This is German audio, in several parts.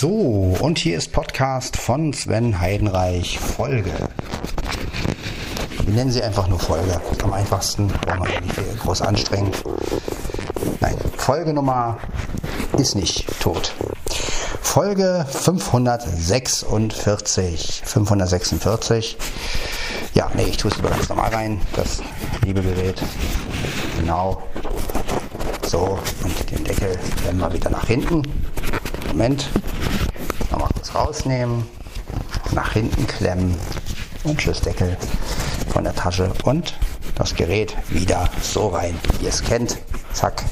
So, und hier ist Podcast von Sven Heidenreich, Folge. Wir nennen sie einfach nur Folge. Am einfachsten, wenn man nicht groß anstrengt. Nein, Folge Nummer ist nicht tot. Folge 546. 546. Ja, nee, ich tue es lieber ganz normal rein, das liebe Gerät. Genau. So, und den Deckel werden wir wieder nach hinten. Moment. Kurz rausnehmen, nach hinten klemmen und Schlüsseldeckel von der Tasche und das Gerät wieder so rein, wie ihr es kennt. Zack.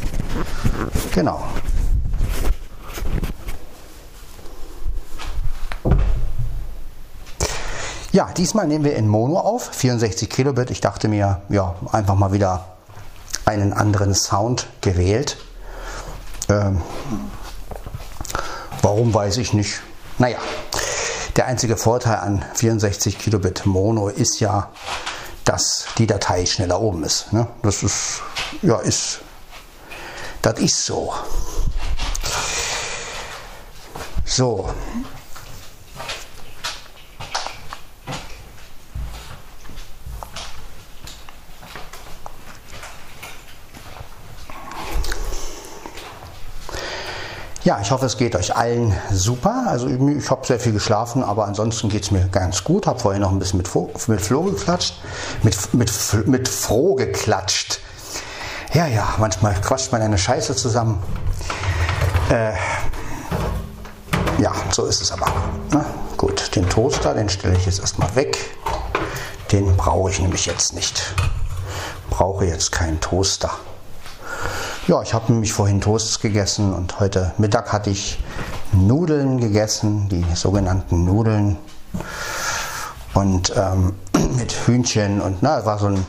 Genau. Ja, diesmal nehmen wir in Mono auf, 64 Kilobit. Ich dachte mir, ja, einfach mal wieder einen anderen Sound gewählt. Ähm, warum weiß ich nicht. Naja, der einzige Vorteil an 64 Kilobit Mono ist ja, dass die Datei schneller oben ist. Ne? Das ist, ja, ist, das ist so. So, Ja, ich hoffe, es geht euch allen super. Also ich habe sehr viel geschlafen, aber ansonsten geht es mir ganz gut. Habe vorhin noch ein bisschen mit, Flo, mit Flo geklatscht. Mit, mit, mit Froh geklatscht. Ja, ja, manchmal quatscht man eine Scheiße zusammen. Äh, ja, so ist es aber. Na, gut, den Toaster, den stelle ich jetzt erstmal weg. Den brauche ich nämlich jetzt nicht. Brauche jetzt keinen Toaster. Ja, ich habe nämlich vorhin Toasts gegessen und heute Mittag hatte ich Nudeln gegessen, die sogenannten Nudeln. Und ähm, mit Hühnchen und na, war so ein,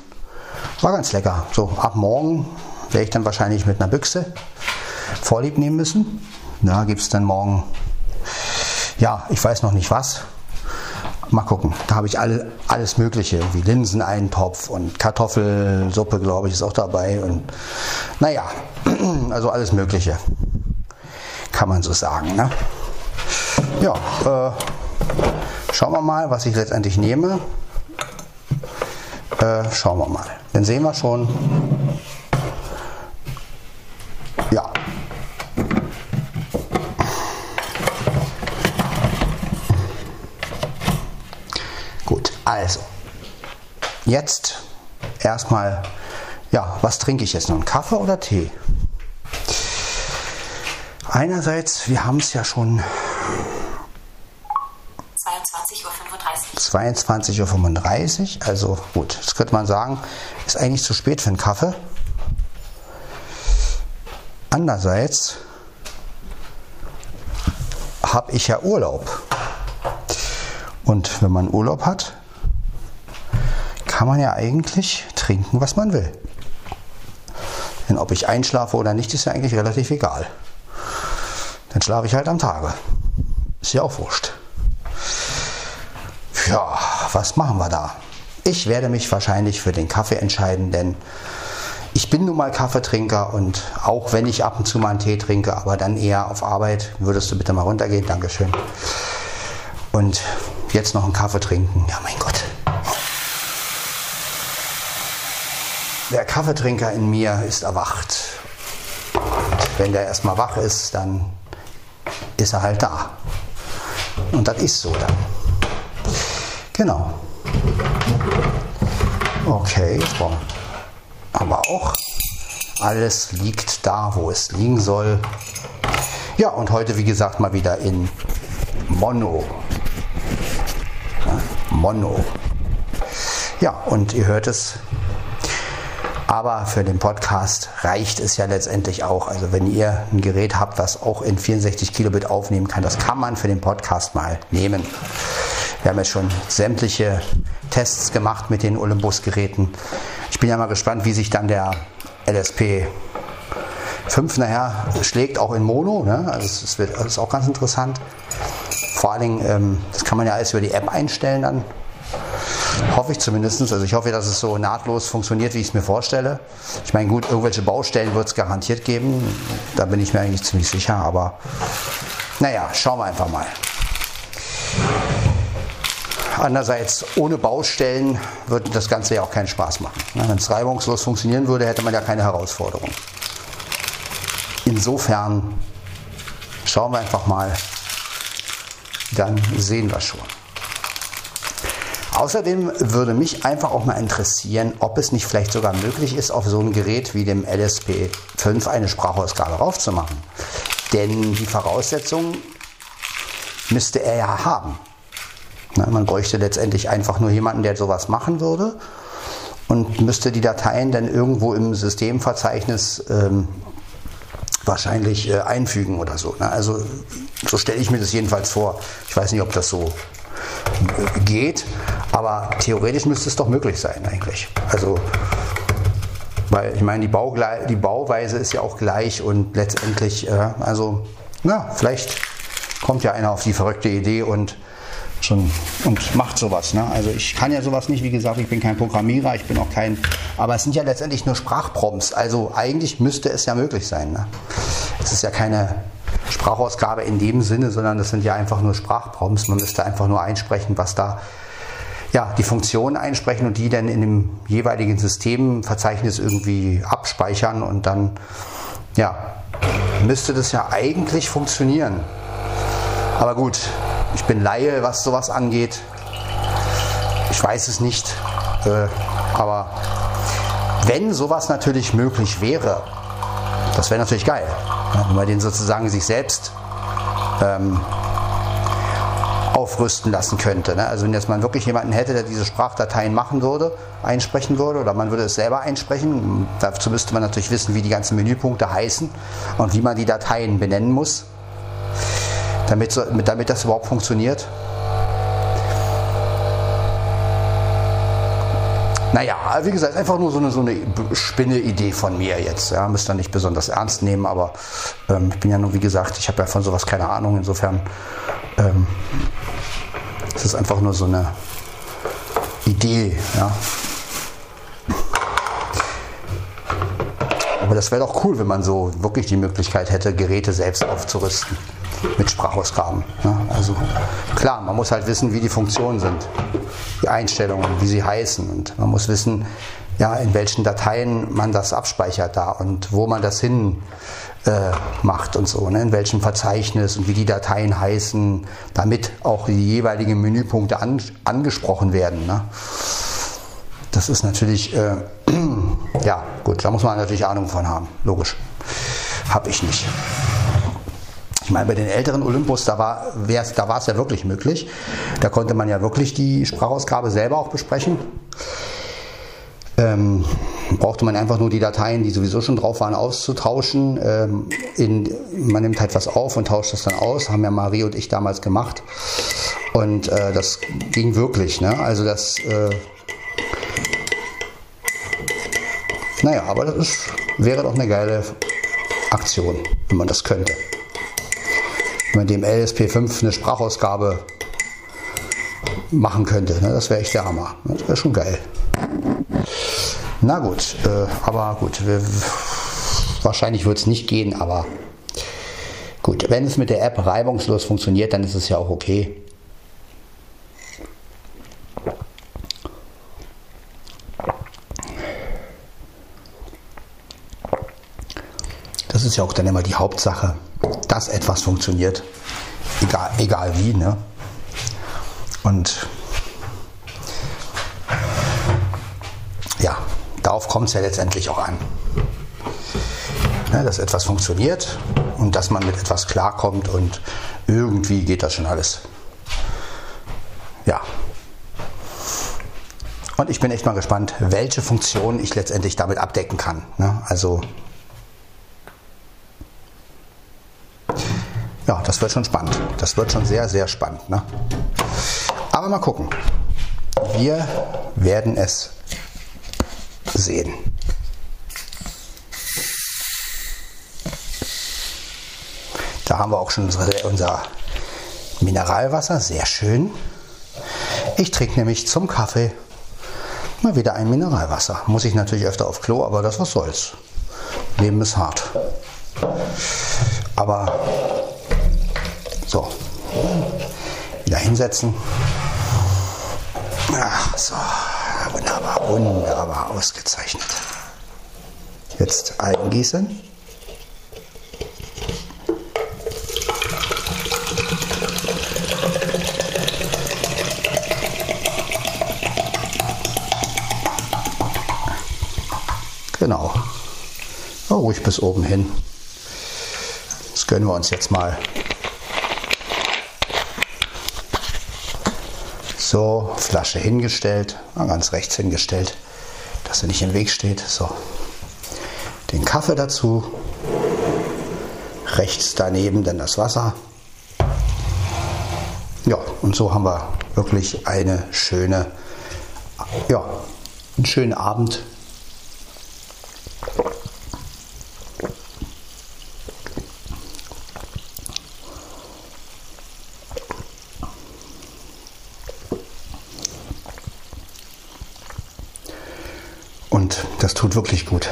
war ganz lecker. So ab morgen werde ich dann wahrscheinlich mit einer Büchse Vorlieb nehmen müssen. Da gibt es dann morgen, ja, ich weiß noch nicht was. Mal gucken. Da habe ich alle, alles Mögliche, wie Linseneintopf und Kartoffelsuppe, glaube ich, ist auch dabei. Und naja, also alles Mögliche. Kann man so sagen. Ne? Ja, äh, schauen wir mal, was ich letztendlich nehme. Äh, schauen wir mal. Dann sehen wir schon. Ja, Also, jetzt erstmal, ja, was trinke ich jetzt noch? Kaffee oder Tee? Einerseits, wir haben es ja schon 22.35 Uhr. 22.35 Uhr, also gut, das könnte man sagen, ist eigentlich zu spät für einen Kaffee. Andererseits habe ich ja Urlaub. Und wenn man Urlaub hat, kann man ja eigentlich trinken, was man will. Denn ob ich einschlafe oder nicht, ist ja eigentlich relativ egal. Dann schlafe ich halt am Tage. Ist ja auch wurscht. Ja, was machen wir da? Ich werde mich wahrscheinlich für den Kaffee entscheiden, denn ich bin nun mal Kaffeetrinker und auch wenn ich ab und zu mal einen Tee trinke, aber dann eher auf Arbeit, würdest du bitte mal runtergehen, Dankeschön. Und jetzt noch einen Kaffee trinken, ja mein Gott. Der Kaffeetrinker in mir ist erwacht. Und wenn der erstmal wach ist, dann ist er halt da. Und das ist so dann. Genau. Okay, so. aber auch alles liegt da, wo es liegen soll. Ja, und heute, wie gesagt, mal wieder in Mono. Mono. Ja, und ihr hört es, aber für den Podcast reicht es ja letztendlich auch. Also wenn ihr ein Gerät habt, was auch in 64 Kilobit aufnehmen kann, das kann man für den Podcast mal nehmen. Wir haben jetzt schon sämtliche Tests gemacht mit den Olympus-Geräten. Ich bin ja mal gespannt, wie sich dann der LSP 5 nachher schlägt, auch in Mono. Ne? Also es wird, das ist auch ganz interessant. Vor allen Dingen, ähm, das kann man ja alles über die App einstellen dann. Hoffe ich zumindest. Also ich hoffe, dass es so nahtlos funktioniert, wie ich es mir vorstelle. Ich meine, gut, irgendwelche Baustellen wird es garantiert geben. Da bin ich mir eigentlich ziemlich sicher. Aber naja, schauen wir einfach mal. Andererseits, ohne Baustellen würde das Ganze ja auch keinen Spaß machen. Wenn es reibungslos funktionieren würde, hätte man ja keine Herausforderung. Insofern schauen wir einfach mal, dann sehen wir schon. Außerdem würde mich einfach auch mal interessieren, ob es nicht vielleicht sogar möglich ist, auf so ein Gerät wie dem LSP5 eine Sprachausgabe raufzumachen. Denn die Voraussetzungen müsste er ja haben. man bräuchte letztendlich einfach nur jemanden, der sowas machen würde und müsste die Dateien dann irgendwo im Systemverzeichnis ähm, wahrscheinlich äh, einfügen oder so. Ne? Also so stelle ich mir das jedenfalls vor. Ich weiß nicht, ob das so äh, geht, aber theoretisch müsste es doch möglich sein eigentlich. Also weil ich meine, die, Baugle die Bauweise ist ja auch gleich und letztendlich, äh, also, na, vielleicht kommt ja einer auf die verrückte Idee und schon und macht sowas. Ne? Also ich kann ja sowas nicht, wie gesagt, ich bin kein Programmierer, ich bin auch kein, aber es sind ja letztendlich nur Sprachprompts. Also eigentlich müsste es ja möglich sein. Ne? Es ist ja keine Sprachausgabe in dem Sinne, sondern es sind ja einfach nur Sprachprompts. Man müsste einfach nur einsprechen, was da ja, die Funktionen einsprechen und die dann in dem jeweiligen Systemverzeichnis irgendwie abspeichern und dann ja, müsste das ja eigentlich funktionieren. Aber gut, ich bin Laie, was sowas angeht. Ich weiß es nicht. Äh, aber wenn sowas natürlich möglich wäre, das wäre natürlich geil. Wenn man den sozusagen sich selbst ähm, aufrüsten lassen könnte. Ne? Also wenn jetzt man wirklich jemanden hätte, der diese Sprachdateien machen würde, einsprechen würde, oder man würde es selber einsprechen, dazu müsste man natürlich wissen, wie die ganzen Menüpunkte heißen und wie man die Dateien benennen muss damit, damit das überhaupt funktioniert? Naja, wie gesagt, einfach nur so eine, so eine Spinne-Idee von mir jetzt. Ja, müsst ihr nicht besonders ernst nehmen, aber ähm, ich bin ja nur, wie gesagt, ich habe ja von sowas keine Ahnung. Insofern ähm, es ist einfach nur so eine Idee. Ja. Aber das wäre doch cool, wenn man so wirklich die Möglichkeit hätte, Geräte selbst aufzurüsten mit Sprachausgaben. Ne? Also klar, man muss halt wissen, wie die Funktionen sind, die Einstellungen, wie sie heißen und man muss wissen, ja, in welchen Dateien man das abspeichert da und wo man das hin äh, macht und so, ne? in welchem Verzeichnis und wie die Dateien heißen, damit auch die jeweiligen Menüpunkte an, angesprochen werden. Ne? Das ist natürlich, äh, ja, gut, da muss man natürlich Ahnung von haben, logisch. Habe ich nicht. Ich meine, bei den älteren Olympus, da war da war es ja wirklich möglich. Da konnte man ja wirklich die Sprachausgabe selber auch besprechen. Ähm, brauchte man einfach nur die Dateien, die sowieso schon drauf waren, auszutauschen. Ähm, in, man nimmt halt was auf und tauscht das dann aus. Haben ja Marie und ich damals gemacht. Und äh, das ging wirklich. Ne? Also das. Äh, naja, aber das ist, wäre doch eine geile Aktion, wenn man das könnte man dem LSP5 eine Sprachausgabe machen könnte. Ne? Das wäre echt der Hammer. Das wäre schon geil. Na gut, äh, aber gut, wahrscheinlich wird es nicht gehen, aber gut, wenn es mit der App reibungslos funktioniert, dann ist es ja auch okay. Das ist ja auch dann immer die Hauptsache dass etwas funktioniert. Egal, egal wie. Ne? Und ja, darauf kommt es ja letztendlich auch an. Ne, dass etwas funktioniert und dass man mit etwas klarkommt und irgendwie geht das schon alles. Ja. Und ich bin echt mal gespannt, welche Funktionen ich letztendlich damit abdecken kann. Ne? Also ja, das wird schon spannend. Das wird schon sehr, sehr spannend. Ne? Aber mal gucken. Wir werden es sehen. Da haben wir auch schon unsere, unser Mineralwasser. Sehr schön. Ich trinke nämlich zum Kaffee mal wieder ein Mineralwasser. Muss ich natürlich öfter auf Klo, aber das was soll's. Leben ist hart. Aber reinsetzen. Ach, so, wunderbar, wunderbar ausgezeichnet. Jetzt eingießen. Genau. Oh, ruhig bis oben hin. Das gönnen wir uns jetzt mal. So, Flasche hingestellt, ganz rechts hingestellt, dass er nicht im Weg steht. So, den Kaffee dazu, rechts daneben dann das Wasser. Ja, und so haben wir wirklich eine schöne, ja, einen schönen Abend Und das tut wirklich gut.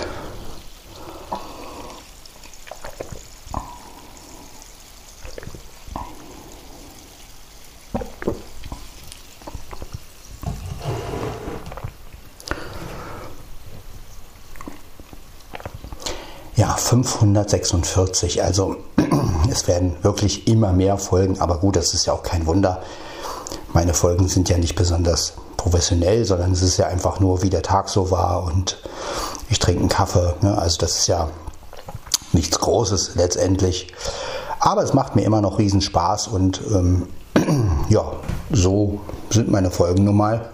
Ja, 546. Also es werden wirklich immer mehr Folgen, aber gut, das ist ja auch kein Wunder. Meine Folgen sind ja nicht besonders professionell, sondern es ist ja einfach nur, wie der Tag so war und ich trinke einen Kaffee. Ne? Also das ist ja nichts Großes letztendlich. Aber es macht mir immer noch riesen Spaß und ähm, ja, so sind meine Folgen nun mal.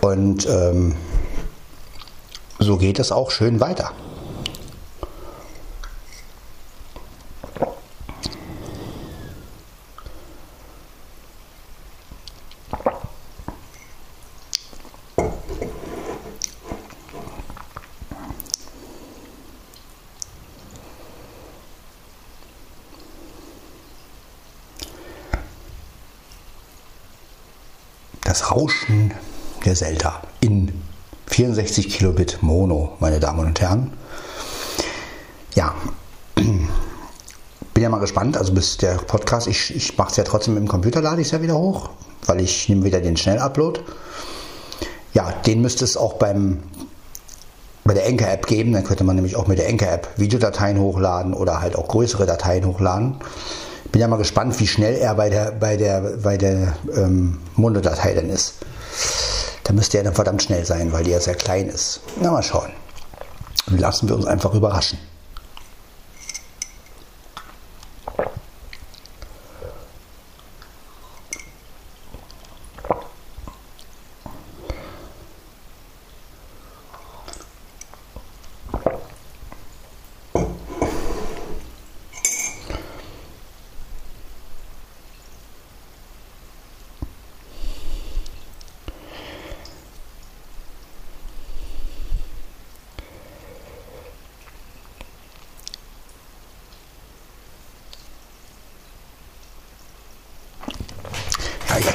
Und ähm, so geht es auch schön weiter. Das Rauschen der Zelda in 64 Kilobit Mono, meine Damen und Herren. Ja, bin ja mal gespannt, also bis der Podcast, ich, ich mache es ja trotzdem im Computer, lade ich es ja wieder hoch, weil ich nehme wieder den Schnellupload. Ja, den müsste es auch beim, bei der Enker-App geben, dann könnte man nämlich auch mit der Enker-App Videodateien hochladen oder halt auch größere Dateien hochladen bin ja mal gespannt, wie schnell er bei der, bei der, bei der ähm, Monodatei dann ist. Da müsste er dann verdammt schnell sein, weil die ja sehr klein ist. Na, mal schauen. Lassen wir uns einfach überraschen.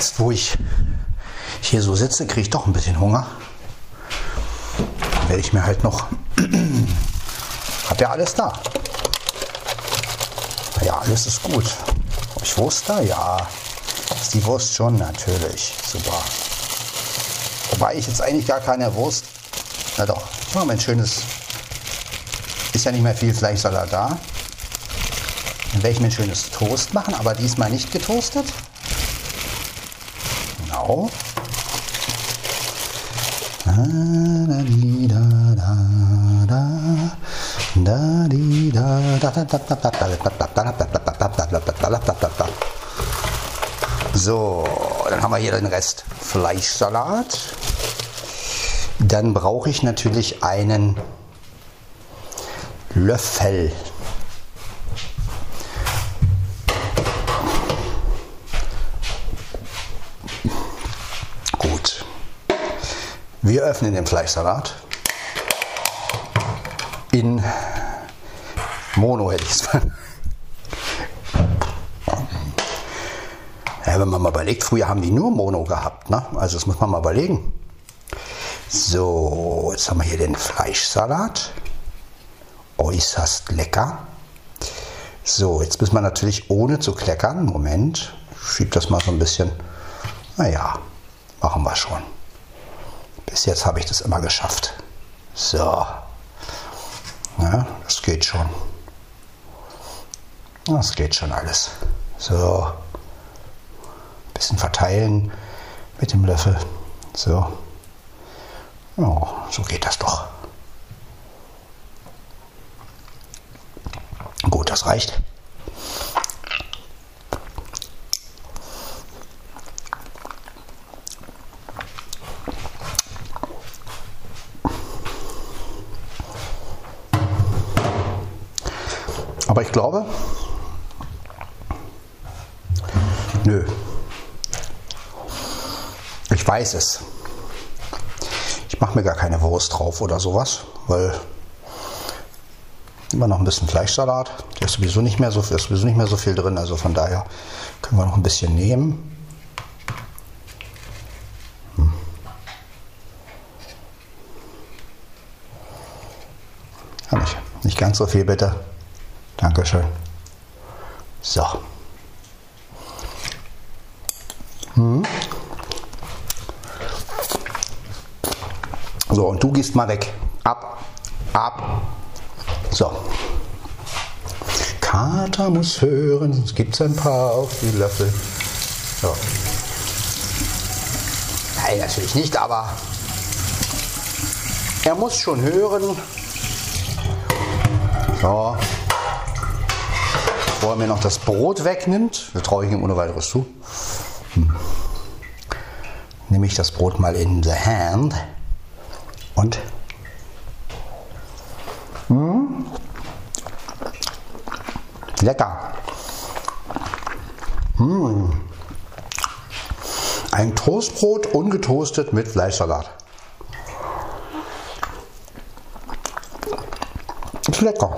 Jetzt, wo ich hier so sitze, kriege ich doch ein bisschen Hunger. Dann werde ich mir halt noch. Hab ja alles da. Ja, alles ist gut. Habe ich Wurst da? Ja. Ist die Wurst schon natürlich. Super. Wobei ich jetzt eigentlich gar keine Wurst. Na doch, ich mache mein schönes. Ist ja nicht mehr viel Fleischsalat da. Dann werde ich mir ein schönes Toast machen, aber diesmal nicht getoastet, Genau. So, dann haben wir hier den Rest Fleischsalat. Dann brauche ich natürlich einen Löffel Wir öffnen den Fleischsalat in Mono, hätte ich es ja, Wenn man mal überlegt, früher haben die nur Mono gehabt. Ne? Also das muss man mal überlegen. So, jetzt haben wir hier den Fleischsalat. Äußerst lecker. So, jetzt müssen wir natürlich ohne zu kleckern, Moment, schiebe das mal so ein bisschen. Naja, machen wir schon. Bis jetzt habe ich das immer geschafft. So. Ja, das geht schon. Das geht schon alles. So. Bisschen verteilen mit dem Löffel. So. Oh, so geht das doch. Gut, das reicht. Aber ich glaube, nö. Ich weiß es. Ich mache mir gar keine Wurst drauf oder sowas, weil immer noch ein bisschen Fleischsalat. Da ist sowieso nicht mehr so, ist sowieso nicht mehr so viel drin, also von daher können wir noch ein bisschen nehmen. Hm. Ja, nicht, nicht ganz so viel bitte. Dankeschön. So. Hm. So, und du gehst mal weg. Ab, ab. So. Kater muss hören, sonst gibt es ein paar auf die Löffel. So. Nein, natürlich nicht, aber er muss schon hören. So. Bevor er mir noch das Brot wegnimmt, traue ich ihm ohne weiteres zu, hm. nehme ich das Brot mal in the hand und hm, lecker. Hm. Ein Toastbrot ungetoastet mit Fleischsalat. Ist lecker.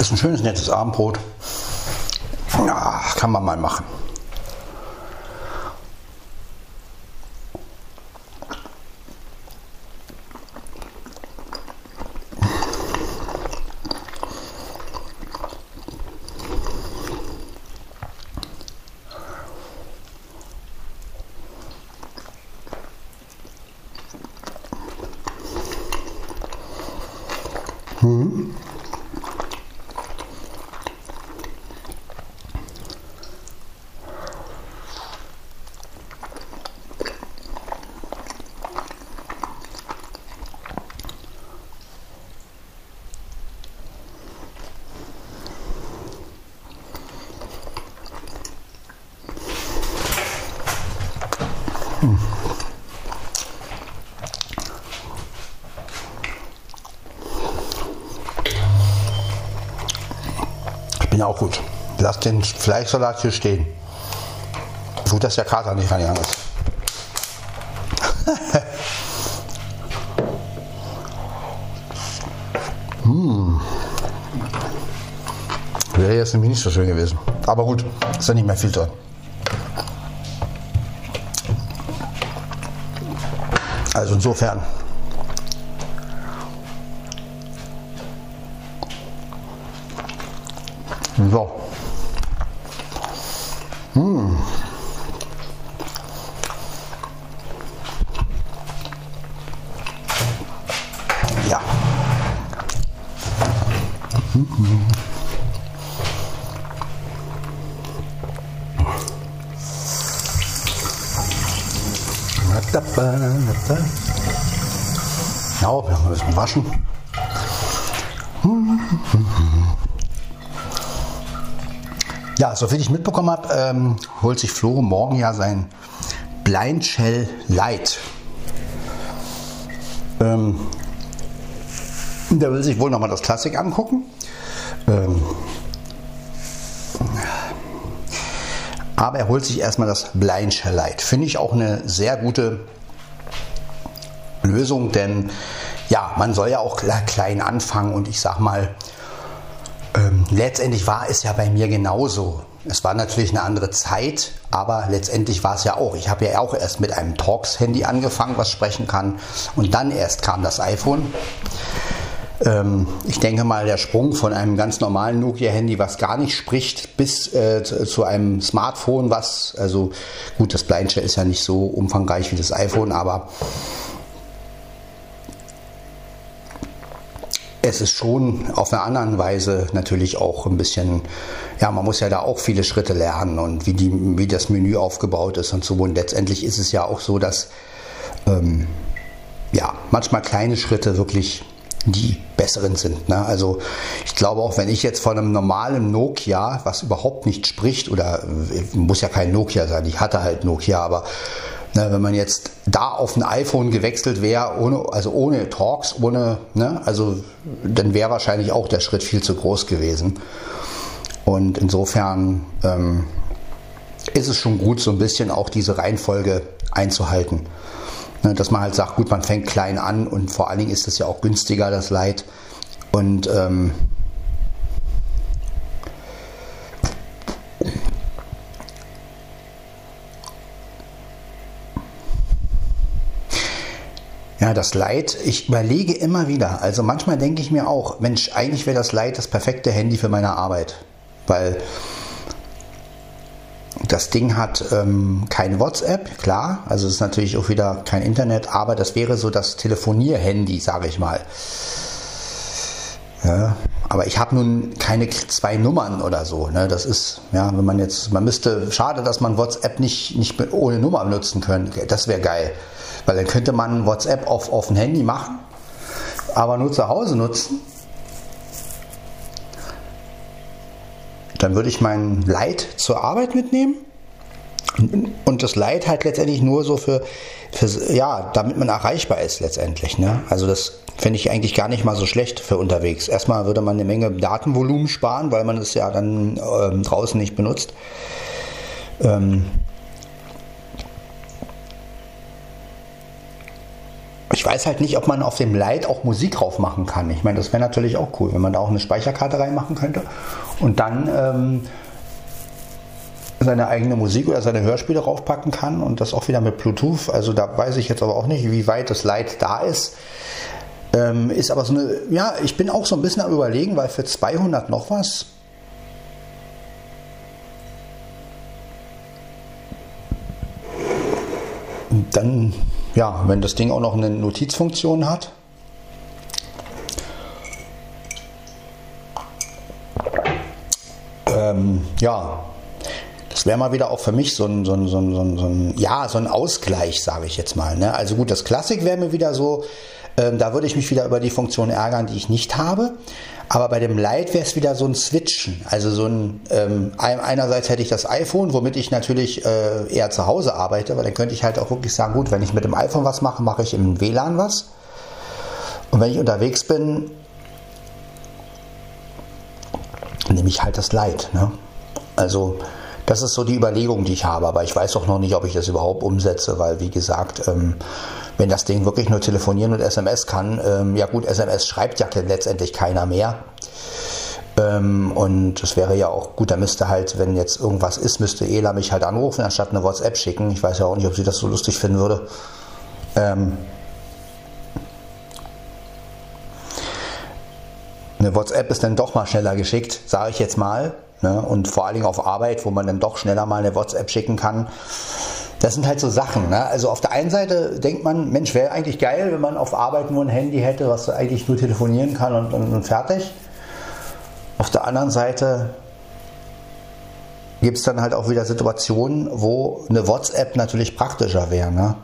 Ist ein schönes, nettes Abendbrot. Ja, kann man mal machen. Mhm. Ja, auch gut. Lass den Fleischsalat hier stehen. Gut, dass der Kater nicht reingegangen ist. hm. Wäre jetzt nämlich nicht so schön gewesen. Aber gut, ist ja nicht mehr viel drin. Also insofern. So. Hm. Ja. Mhm. Wir bisschen waschen. Ja, soviel ich mitbekommen habe, ähm, holt sich Flo morgen ja sein Blind Shell Light. Ähm, der will sich wohl nochmal das Klassik angucken. Ähm, aber er holt sich erstmal das Blind Shell Light. Finde ich auch eine sehr gute Lösung, denn ja, man soll ja auch klein anfangen und ich sag mal, ähm, letztendlich war es ja bei mir genauso. Es war natürlich eine andere Zeit, aber letztendlich war es ja auch. Ich habe ja auch erst mit einem Talks-Handy angefangen, was sprechen kann. Und dann erst kam das iPhone. Ähm, ich denke mal, der Sprung von einem ganz normalen Nokia-Handy, was gar nicht spricht, bis äh, zu, einem Smartphone, was, also gut, das Blindshare ist ja nicht so umfangreich wie das iPhone, aber es ist schon auf einer anderen Weise natürlich auch ein bisschen, ja, man muss ja da auch viele Schritte lernen und wie, die, wie das Menü aufgebaut ist und so. Und letztendlich ist es ja auch so, dass ähm, ja, manchmal kleine Schritte wirklich die besseren sind. Ne? Also ich glaube auch, wenn ich jetzt von einem normalen Nokia, was überhaupt nicht spricht, oder äh, muss ja kein Nokia sein, ich hatte halt Nokia, aber ne, wenn man jetzt da auf ein iPhone gewechselt wäre, ohne, also ohne Talks, ohne, ne, also dann wäre wahrscheinlich auch der Schritt viel zu groß gewesen. Und insofern ähm, ist es schon gut, so ein bisschen auch diese Reihenfolge einzuhalten. Ne, dass man halt sagt, gut, man fängt klein an und vor allen Dingen ist es ja auch günstiger, das Leid. Und ähm, Ja, das Leid, ich überlege immer wieder. Also manchmal denke ich mir auch, Mensch, eigentlich wäre das Leid das perfekte Handy für meine Arbeit. Weil das Ding hat ähm, kein WhatsApp, klar, also es ist natürlich auch wieder kein Internet, aber das wäre so das Telefonierhandy, sage ich mal. Ja, aber ich habe nun keine zwei Nummern oder so. Ne? Das ist, ja, wenn man jetzt, man müsste, schade, dass man WhatsApp nicht, nicht ohne Nummer benutzen könnte. Das wäre geil. Weil dann könnte man WhatsApp auf, auf ein Handy machen, aber nur zu Hause nutzen Dann würde ich mein Leid zur Arbeit mitnehmen und das Leid halt letztendlich nur so für, für ja, damit man erreichbar ist letztendlich. Ne? Also das fände ich eigentlich gar nicht mal so schlecht für unterwegs. Erstmal würde man eine Menge Datenvolumen sparen, weil man es ja dann ähm, draußen nicht benutzt. Ähm, ich weiß halt nicht, ob man auf dem Light auch Musik drauf machen kann. Ich meine, das wäre natürlich auch cool, wenn man da auch eine Speicherkarte reinmachen könnte und dann ähm, seine eigene Musik oder seine Hörspiele draufpacken kann und das auch wieder mit Bluetooth. Also da weiß ich jetzt aber auch nicht, wie weit das Light da ist. Ähm, ist aber so eine, ja, ich bin auch so ein bisschen am überlegen, weil für 200 noch was dann ja, wenn das Ding auch noch eine Notizfunktion hat. Ähm, ja, das wäre mal wieder auch für mich so ein, so ein, so ein, so ein, ja, so ein Ausgleich, sage ich jetzt mal. Ne? Also gut, das Klassik wäre mir wieder so, ähm, da würde ich mich wieder über die Funktion ärgern, die ich nicht habe. Aber bei dem Lite wäre es wieder so ein Switchen. Also so ein, ähm, einerseits hätte ich das iPhone, womit ich natürlich äh, eher zu Hause arbeite, aber dann könnte ich halt auch wirklich sagen, gut, wenn ich mit dem iPhone was mache, mache ich im WLAN was. Und wenn ich unterwegs bin, nehme ich halt das Lite. Ne? Also das ist so die Überlegung, die ich habe, aber ich weiß auch noch nicht, ob ich das überhaupt umsetze, weil wie gesagt, ähm, wenn das Ding wirklich nur telefonieren und SMS kann, ähm, ja gut, SMS schreibt ja letztendlich keiner mehr. Ähm, und das wäre ja auch gut, da müsste halt, wenn jetzt irgendwas ist, müsste Ela mich halt anrufen, anstatt eine WhatsApp schicken. Ich weiß ja auch nicht, ob sie das so lustig finden würde. Ähm, eine WhatsApp ist dann doch mal schneller geschickt, sage ich jetzt mal. Ne? Und vor allen Dingen auf Arbeit, wo man dann doch schneller mal eine WhatsApp schicken kann. Das sind halt so Sachen. Ne? Also auf der einen Seite denkt man, Mensch, wäre eigentlich geil, wenn man auf Arbeit nur ein Handy hätte, was eigentlich nur telefonieren kann und, und, und fertig. Auf der anderen Seite gibt es dann halt auch wieder Situationen, wo eine WhatsApp natürlich praktischer wäre. Ne?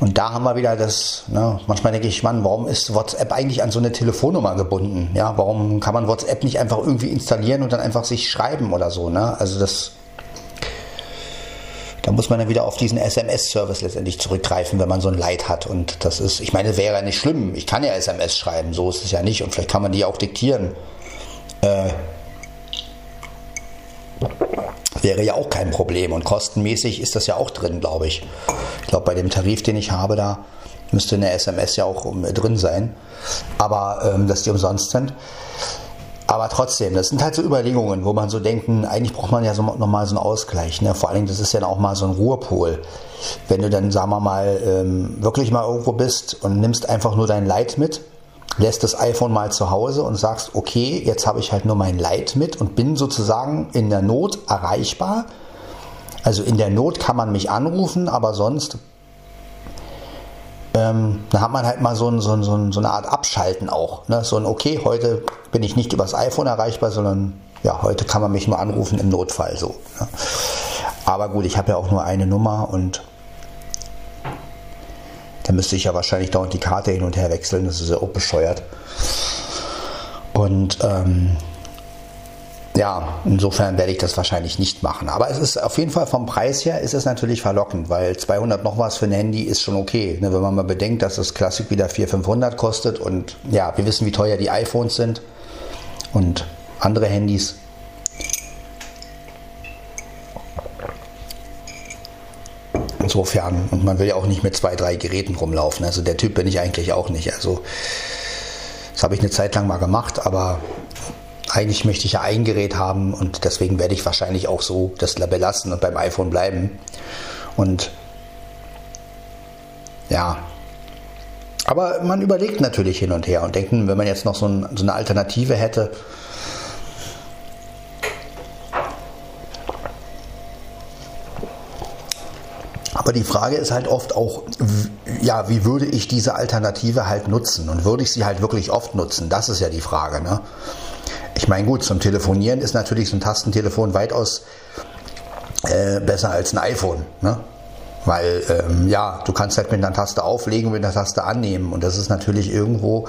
Und da haben wir wieder das, ne, manchmal denke ich, Mann, warum ist WhatsApp eigentlich an so eine Telefonnummer gebunden? Ja, warum kann man WhatsApp nicht einfach irgendwie installieren und dann einfach sich schreiben oder so? Ne? Also das, da muss man dann wieder auf diesen SMS-Service letztendlich zurückgreifen, wenn man so ein Leid hat. Und das ist, ich meine, wäre ja nicht schlimm. Ich kann ja SMS schreiben, so ist es ja nicht. Und vielleicht kann man die auch diktieren. Äh, wäre ja auch kein Problem. Und kostenmäßig ist das ja auch drin, glaube ich. Ich glaube, bei dem Tarif, den ich habe, da müsste eine SMS ja auch drin sein. Aber ähm, dass die umsonst sind. Aber trotzdem, das sind halt so Überlegungen, wo man so denken, eigentlich braucht man ja so nochmal so einen Ausgleich. Ne? Vor allen Dingen, das ist ja auch mal so ein Ruhepol. Wenn du dann, sagen wir mal, ähm, wirklich mal irgendwo bist und nimmst einfach nur dein Light mit, lässt das iPhone mal zu Hause und sagst, okay, jetzt habe ich halt nur mein Light mit und bin sozusagen in der Not erreichbar. Also in der Not kann man mich anrufen, aber sonst ähm, da hat man halt mal so, ein, so, ein, so, eine Art Abschalten auch. Ne? So ein, okay, heute bin ich nicht übers iPhone erreichbar, sondern ja, heute kann man mich nur anrufen im Notfall so. Ne? Aber gut, ich habe ja auch nur eine Nummer und da müsste ich ja wahrscheinlich dauernd die Karte hin und her wechseln, das ist ja auch bescheuert. Und ähm, ja, insofern werde ich das wahrscheinlich nicht machen. Aber es ist auf jeden Fall vom Preis her ist es natürlich verlockend, weil 200 noch was für ein Handy ist schon okay. Ne, wenn man mal bedenkt, dass das Classic wieder 400, 500 kostet und ja, wir wissen, wie teuer die iPhones sind und andere Handys. Insofern, und man will ja auch nicht mit zwei, drei Geräten rumlaufen. Also der Typ bin ich eigentlich auch nicht. Also das habe ich eine Zeit lang mal gemacht, aber eigentlich möchte ich ja ein Gerät haben und deswegen werde ich wahrscheinlich auch so das belassen und beim iPhone bleiben. Und ja, aber man überlegt natürlich hin und her und denkt, hm, wenn man jetzt noch so, ein, so eine Alternative hätte, Aber die Frage ist halt oft auch, ja, wie würde ich diese Alternative halt nutzen? Und würde ich sie halt wirklich oft nutzen? Das ist ja die Frage. Ne? Ich meine, gut, zum Telefonieren ist natürlich so ein Tastentelefon weitaus äh, besser als ein iPhone. Ne? Weil, ähm, ja, du kannst halt mit einer Taste auflegen mit einer Taste annehmen. Und das ist natürlich irgendwo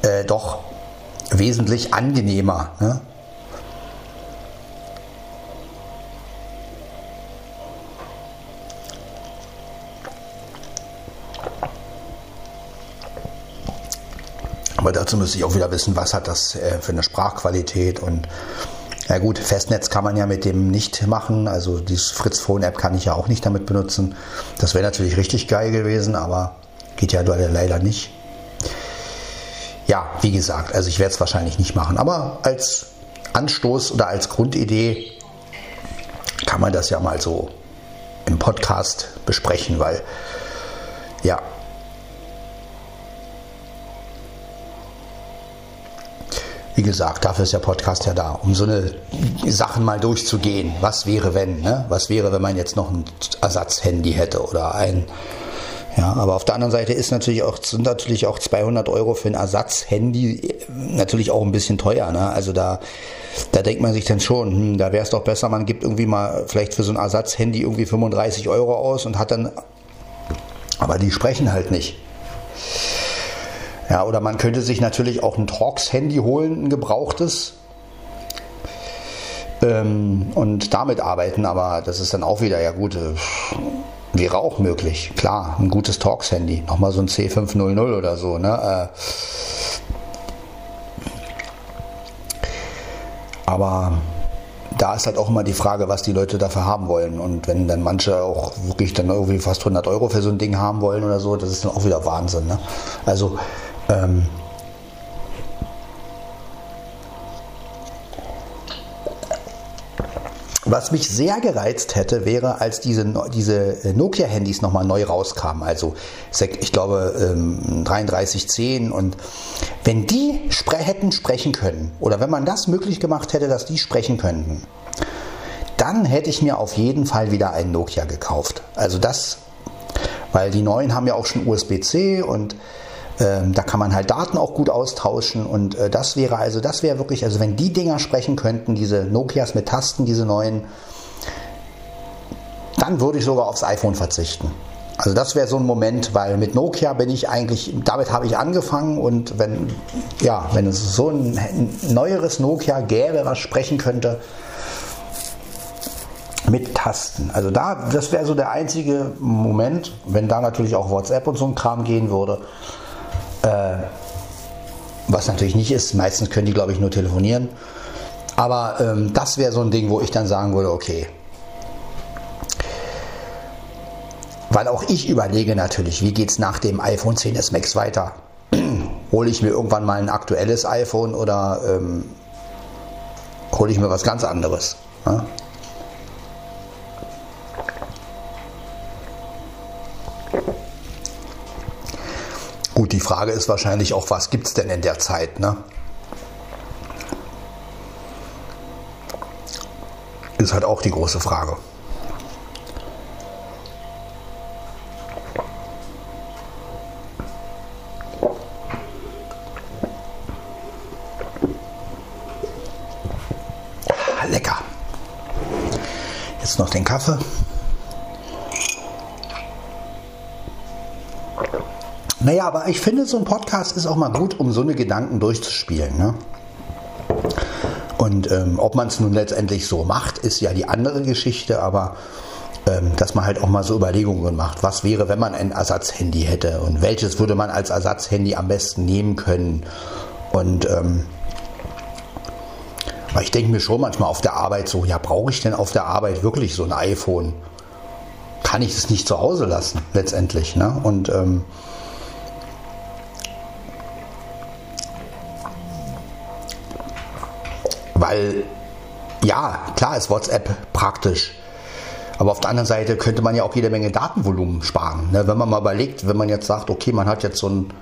äh, doch wesentlich angenehmer. Ne? Aber dazu müsste ich auch wieder wissen, was hat das äh, für eine Sprachqualität und ja gut, Festnetz kann man ja mit dem nicht machen. Also die Fritz Phone App kann ich ja auch nicht damit benutzen. Das wäre natürlich richtig geil gewesen, aber geht ja leider nicht. Ja, wie gesagt, also ich werde es wahrscheinlich nicht machen. Aber als Anstoß oder als Grundidee kann man das ja mal so im Podcast besprechen, weil ja, wie gesagt, dafür ist der Podcast ja da, um so eine Sachen mal durchzugehen. Was wäre, wenn? Ne? Was wäre, wenn man jetzt noch ein Ersatzhandy hätte oder ein. Ja, aber auf der anderen Seite ist natürlich auch, sind natürlich auch 200 Euro für ein Ersatzhandy äh, natürlich auch ein bisschen teuer. Ne? Also da, da denkt man sich dann schon, hm, da wäre es doch besser, man gibt irgendwie mal vielleicht für so ein Ersatzhandy irgendwie 35 Euro aus und hat dann, aber die sprechen halt nicht. Ja, oder man könnte sich natürlich auch ein Torx-Handy holen, ein gebrauchtes. Ähm, und damit arbeiten, aber das ist dann auch wieder, ja gut, äh, wäre auch möglich. Klar, ein gutes Torx-Handy. Nochmal so ein C500 oder so, ne? Äh, aber da ist halt auch immer die Frage, was die Leute dafür haben wollen. Und wenn dann manche auch wirklich dann irgendwie fast 100 Euro für so ein Ding haben wollen oder so, das ist dann auch wieder Wahnsinn. Ne? Also ähm, Was mich sehr gereizt hätte, wäre, als diese, diese äh, Nokia-Handys nochmal neu rauskamen. Also ich glaube 3310 ähm, und wenn die spre hätten sprechen können oder wenn man das möglich gemacht hätte, dass die sprechen könnten, dann hätte ich mir auf jeden Fall wieder einen Nokia gekauft. Also das, weil die neuen haben ja auch schon USB-C und ähm, da kann man halt Daten auch gut austauschen und äh, das wäre also, das wäre wirklich, also wenn die Dinger sprechen könnten, diese Nokias mit Tasten, diese neuen, dann würde ich sogar aufs iPhone verzichten. Also das wäre so ein Moment, weil mit Nokia bin ich eigentlich, damit habe ich angefangen und wenn, ja, wenn es so ein neueres Nokia gäbe, was sprechen könnte, mit Tasten. Also da, das wäre so der einzige Moment, wenn da natürlich auch WhatsApp und so ein Kram gehen würde, was natürlich nicht ist. Meistens können die, glaube ich, nur telefonieren. Aber ähm, das wäre so ein Ding, wo ich dann sagen würde, okay. Weil auch ich überlege natürlich, wie geht es nach dem iPhone 10s Max weiter? Hole ich mir irgendwann mal ein aktuelles iPhone oder ähm, hole ich mir was ganz anderes. Ja? Gut, die Frage ist wahrscheinlich auch, was gibt es denn in der Zeit? Ne? Ist halt auch die große Frage. Lecker. Jetzt noch den Kaffee. Naja, aber ich finde, so ein Podcast ist auch mal gut, um so eine Gedanken durchzuspielen. Ne? Und ähm, ob man es nun letztendlich so macht, ist ja die andere Geschichte, aber ähm, dass man halt auch mal so Überlegungen macht, was wäre, wenn man ein Ersatzhandy hätte und welches würde man als Ersatzhandy am besten nehmen können. Und ähm, ich denke mir schon manchmal auf der Arbeit so, ja, brauche ich denn auf der Arbeit wirklich so ein iPhone? Kann ich es nicht zu Hause lassen, letztendlich. Ne? Und ähm, klar ist WhatsApp praktisch. Aber auf der anderen Seite könnte man ja auch jede Menge Datenvolumen sparen. Ne? Wenn man mal überlegt, wenn man jetzt sagt, okay, man hat jetzt so ein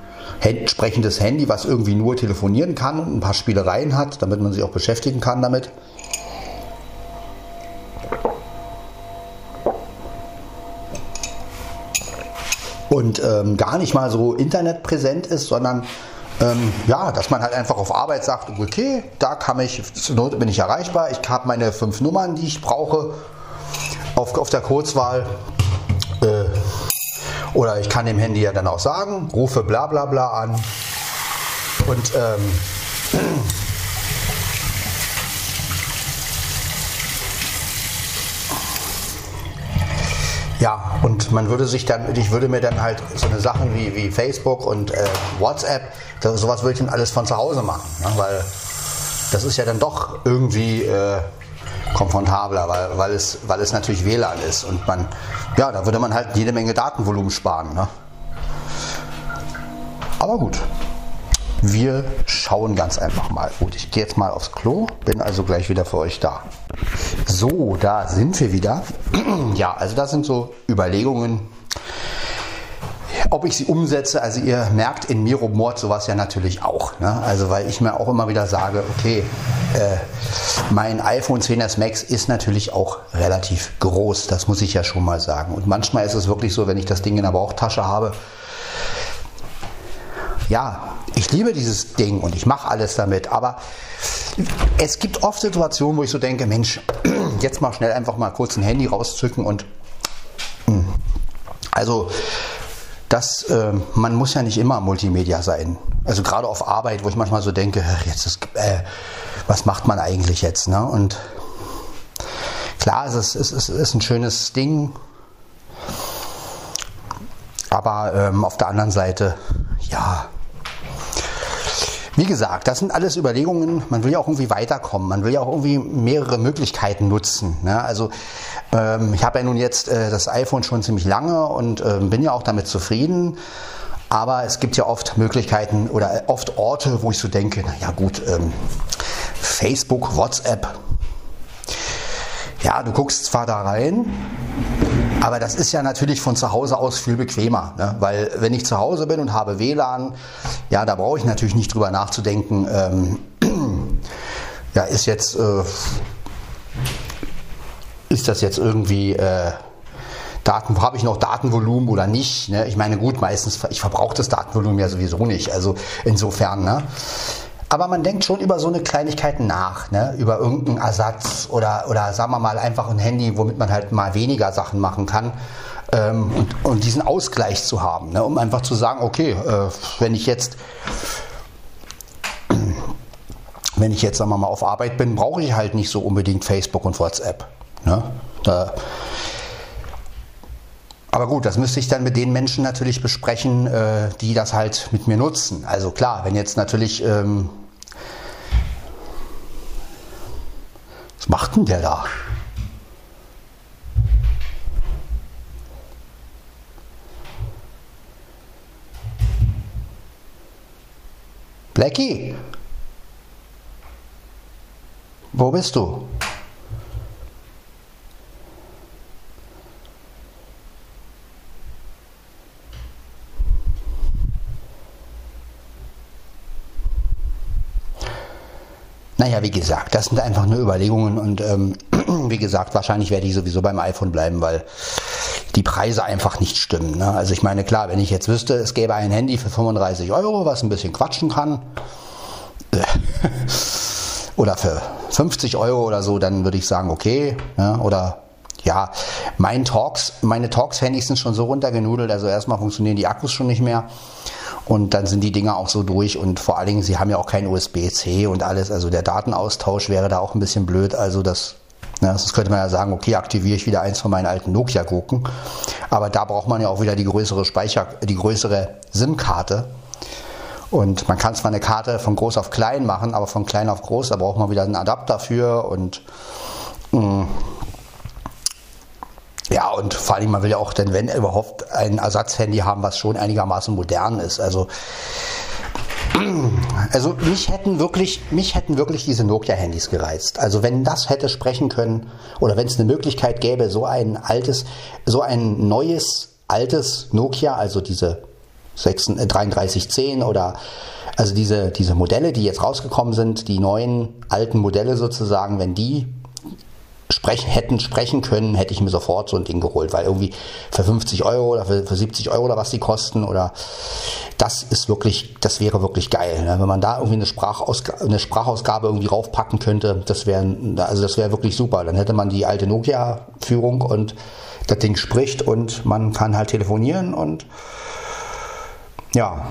entsprechendes Handy, was irgendwie nur telefonieren kann und ein paar Spielereien hat, damit man sich auch beschäftigen kann damit. Und ähm, gar nicht mal so internetpräsent ist, sondern ähm, ja, dass man halt einfach auf Arbeit sagt, okay, da kann ich, zur Not bin ich erreichbar, ich habe meine fünf Nummern, die ich brauche auf, auf der Kurzwahl. Äh, oder ich kann dem Handy ja dann auch sagen, rufe bla bla bla an. Und ähm, Ja, und man würde sich dann, ich würde mir dann halt so eine Sachen wie, wie Facebook und äh, WhatsApp, das, sowas würde ich dann alles von zu Hause machen, ne? weil das ist ja dann doch irgendwie äh, komfortabler, weil, weil, es, weil es natürlich WLAN ist und man, ja, da würde man halt jede Menge Datenvolumen sparen. Ne? Aber gut, wir schauen ganz einfach mal. Gut, ich gehe jetzt mal aufs Klo, bin also gleich wieder für euch da. So, da sind wir wieder. ja, also das sind so Überlegungen, ob ich sie umsetze. Also ihr merkt, in mir rumort sowas ja natürlich auch. Ne? Also weil ich mir auch immer wieder sage, okay, äh, mein iPhone 10s Max ist natürlich auch relativ groß. Das muss ich ja schon mal sagen. Und manchmal ist es wirklich so, wenn ich das Ding in der Bauchtasche habe, ja, ich liebe dieses Ding und ich mache alles damit, aber es gibt oft Situationen, wo ich so denke, Mensch, jetzt mal schnell einfach mal kurz ein Handy rauszücken und hm. also das, äh, man muss ja nicht immer Multimedia sein. Also gerade auf Arbeit, wo ich manchmal so denke, jetzt ist, äh, was macht man eigentlich jetzt? Ne? Und klar, es ist, es, ist, es ist ein schönes Ding, aber ähm, auf der anderen Seite, ja, wie gesagt, das sind alles Überlegungen. Man will ja auch irgendwie weiterkommen. Man will ja auch irgendwie mehrere Möglichkeiten nutzen. Ne? Also ähm, ich habe ja nun jetzt äh, das iPhone schon ziemlich lange und äh, bin ja auch damit zufrieden. Aber es gibt ja oft Möglichkeiten oder oft Orte, wo ich so denke, na ja gut, ähm, Facebook, WhatsApp. Ja, du guckst zwar da rein, aber das ist ja natürlich von zu Hause aus viel bequemer, ne? weil wenn ich zu Hause bin und habe WLAN, ja, da brauche ich natürlich nicht drüber nachzudenken, ähm, ja, ist jetzt, äh, ist das jetzt irgendwie, äh, Daten, habe ich noch Datenvolumen oder nicht? Ne? Ich meine, gut, meistens, ich verbrauche das Datenvolumen ja sowieso nicht, also insofern, ne? Aber man denkt schon über so eine Kleinigkeit nach, ne? über irgendeinen Ersatz oder, oder sagen wir mal einfach ein Handy, womit man halt mal weniger Sachen machen kann. Ähm, und, und, diesen Ausgleich zu haben, ne? um einfach zu sagen, okay, äh, wenn ich jetzt wenn ich jetzt sagen wir mal auf Arbeit bin, brauche ich halt nicht so unbedingt Facebook und WhatsApp. Ne? Da, aber gut, das müsste ich dann mit den Menschen natürlich besprechen, äh, die das halt mit mir nutzen. Also klar, wenn jetzt natürlich. Ähm, was macht denn der da? Blackie? Wo bist du? Naja, wie gesagt, das sind einfach nur Überlegungen und ähm, wie gesagt, wahrscheinlich werde ich sowieso beim iPhone bleiben, weil die Preise einfach nicht stimmen. Ne? Also ich meine, klar, wenn ich jetzt wüsste, es gäbe ein Handy für 35 Euro, was ein bisschen quatschen kann, äh, oder für 50 Euro oder so, dann würde ich sagen, okay, ne? oder ja, mein Talks, meine Talks-Handys sind schon so runtergenudelt, also erstmal funktionieren die Akkus schon nicht mehr. Und dann sind die Dinger auch so durch und vor allen Dingen, sie haben ja auch kein USB-C und alles. Also der Datenaustausch wäre da auch ein bisschen blöd. Also das, ja, das könnte man ja sagen, okay, aktiviere ich wieder eins von meinen alten Nokia-Gurken. Aber da braucht man ja auch wieder die größere Speicher, die größere SIM-Karte. Und man kann zwar eine Karte von groß auf klein machen, aber von klein auf groß, da braucht man wieder einen Adapter für und mh, mm, ja, und vor allem, man will ja auch, denn wenn überhaupt ein Ersatzhandy haben, was schon einigermaßen modern ist. Also, also mich hätten wirklich, mich hätten wirklich diese Nokia-Handys gereizt. Also wenn das hätte sprechen können oder wenn es eine Möglichkeit gäbe, so ein altes, so ein neues, altes Nokia, also diese 3310 äh, oder also diese, diese Modelle, die jetzt rausgekommen sind, die neuen alten Modelle sozusagen, wenn die sprechen, hätten sprechen können, hätte ich mir sofort so ein Ding geholt, weil irgendwie für 50 Euro oder für, für 70 Euro oder was die kosten oder das ist wirklich, das wäre wirklich geil. Ne? Wenn man da irgendwie eine, Sprachausgabe, eine Sprachausgabe irgendwie raufpacken könnte, das wäre, also das wäre wirklich super. Dann hätte man die alte Nokia-Führung und das Ding spricht und man kann halt telefonieren und ja,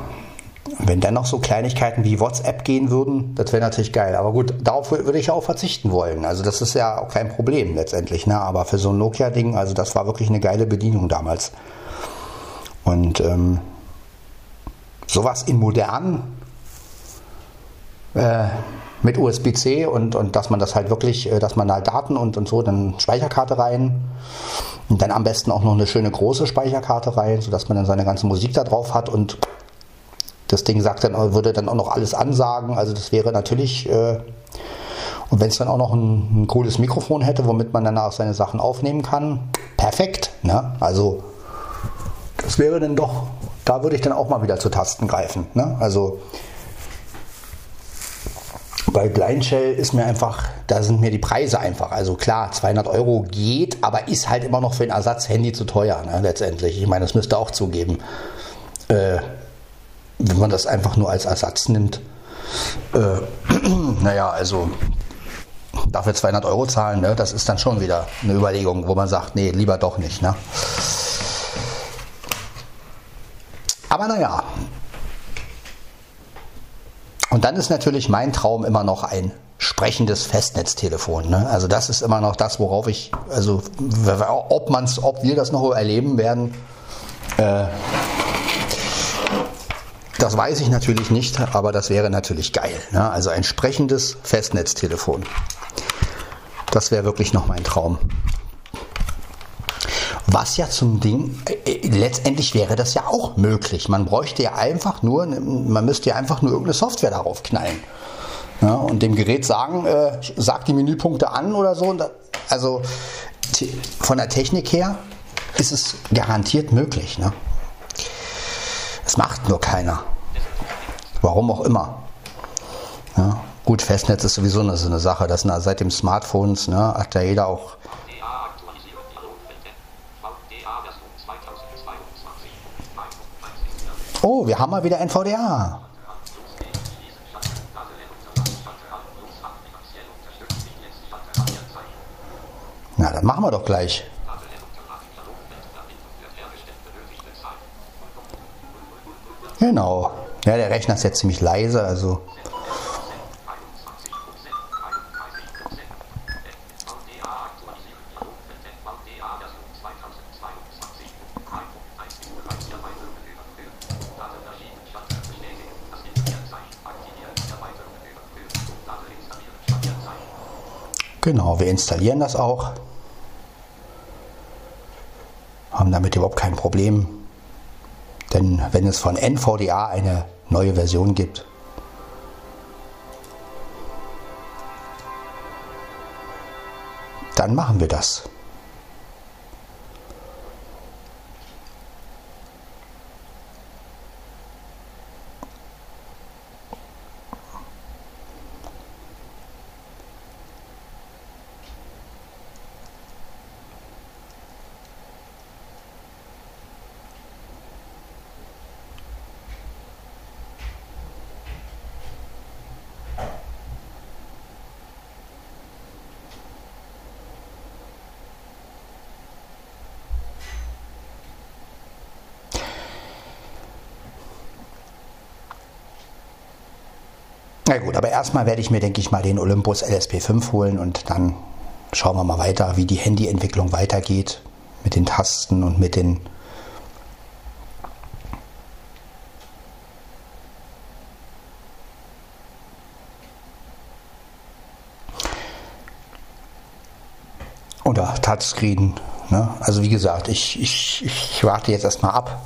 wenn dann noch so Kleinigkeiten wie WhatsApp gehen würden, das wäre natürlich geil. Aber gut, darauf würde ich auch verzichten wollen. Also das ist ja auch kein Problem letztendlich. Ne? Aber für so ein Nokia-Ding, also das war wirklich eine geile Bedienung damals. Und ähm, sowas in modern äh, mit USB-C und, und dass man das halt wirklich, äh, dass man da Daten und, und so, dann Speicherkarte rein und dann am besten auch noch eine schöne große Speicherkarte rein, sodass man dann seine ganze Musik da drauf hat und das Ding sagt dann, würde dann auch noch alles ansagen. Also das wäre natürlich, äh, und wenn es dann auch noch ein, ein, cooles Mikrofon hätte, womit man danach seine Sachen aufnehmen kann, perfekt. Ne? Also das wäre dann doch, da würde ich dann auch mal wieder zu Tasten greifen. Ne? Also bei Blindshell ist mir einfach, da sind mir die Preise einfach. Also klar, 200 Euro geht, aber ist halt immer noch für ein Ersatzhandy zu teuer, ne, letztendlich. Ich meine, das müsste auch zugeben. Äh, wenn man das einfach nur als Ersatz nimmt. Äh, naja, also dafür 200 Euro zahlen, ne, das ist dann schon wieder eine Überlegung, wo man sagt, nee, lieber doch nicht. Ne? Aber naja. Und dann ist natürlich mein Traum immer noch ein sprechendes Festnetztelefon. Ne? Also das ist immer noch das, worauf ich, also ob man's, ob wir das noch erleben werden, äh, das weiß ich natürlich nicht, aber das wäre natürlich geil. Ne? Also ein sprechendes Festnetztelefon. Das wäre wirklich noch mein Traum. Was ja zum Ding, äh, äh, letztendlich wäre das ja auch möglich. Man bräuchte ja einfach nur, man müsste ja einfach nur irgendeine Software darauf knallen. Ja, und dem Gerät sagen, äh, sagt die Menüpunkte an oder so. Also von der Technik her ist es garantiert möglich. Ne? Macht nur keiner. Warum auch immer. Ja, gut, Festnetz ist sowieso eine, so eine Sache. Das sind seit dem Smartphones, ne, hat ja jeder auch. Oh, wir haben mal wieder ein VDA. Na, dann machen wir doch gleich. Genau. Ja, der Rechner ist jetzt ziemlich leise, also. Genau, wir installieren das auch. Haben damit überhaupt kein Problem wenn, wenn es von NVDA eine neue Version gibt. Dann machen wir das. Gut, aber erstmal werde ich mir, denke ich mal, den Olympus LSP5 holen und dann schauen wir mal weiter, wie die Handyentwicklung weitergeht mit den Tasten und mit den oder Touchscreen. Ne? Also wie gesagt, ich, ich, ich warte jetzt erstmal ab,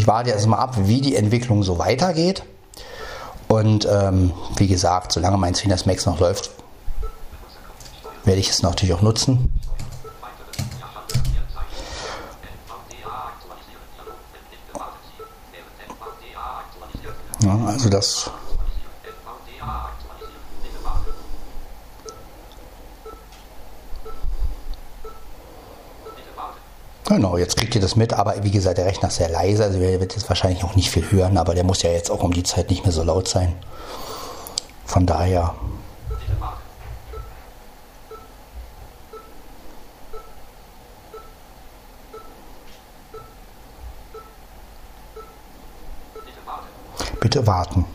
ich warte jetzt mal ab, wie die Entwicklung so weitergeht. Und ähm, wie gesagt, solange mein Xenas Max noch läuft, werde ich es natürlich auch nutzen. Ja, also das Genau, jetzt kriegt ihr das mit, aber wie gesagt, der Rechner ist sehr leise, also ihr werdet jetzt wahrscheinlich auch nicht viel hören, aber der muss ja jetzt auch um die Zeit nicht mehr so laut sein. Von daher. Bitte warten.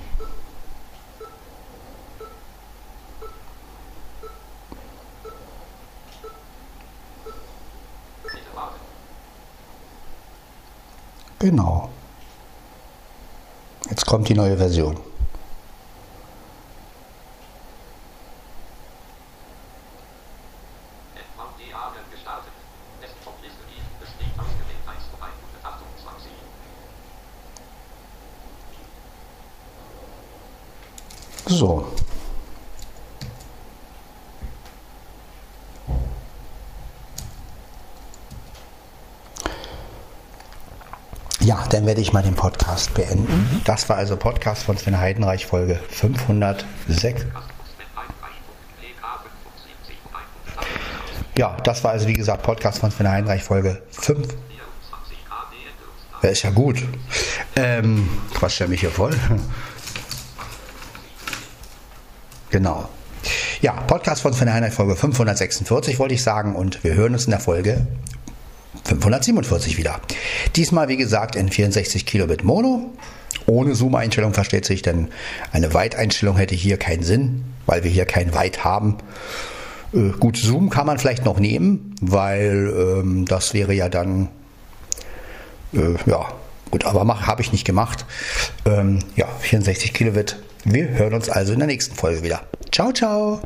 Genau. Jetzt kommt die neue Version. So. Ja, dann werde ich mal den Podcast beenden. Mhm. Das war also Podcast von Sven Heidenreich, Folge 506. Ja, das war also wie gesagt Podcast von Sven Heidenreich, Folge 5. Ja, ist ja gut. Ähm, quatscht er mich hier voll? genau. Ja, Podcast von Sven Heinrich, Folge 546 wollte ich sagen und wir hören uns in der Folge 547 wieder. Diesmal, wie gesagt, in 64 Kilobit Mono. Ohne Zoom-Einstellung versteht sich, denn eine Weiteinstellung hätte hier keinen Sinn, weil wir hier kein Weit haben. Äh, gut, Zoom kann man vielleicht noch nehmen, weil ähm, das wäre ja dann, äh, ja, gut, aber habe ich nicht gemacht. Ähm, ja, 64 Kilobit. Wir hören uns also in der nächsten Folge wieder. Ciao, ciao.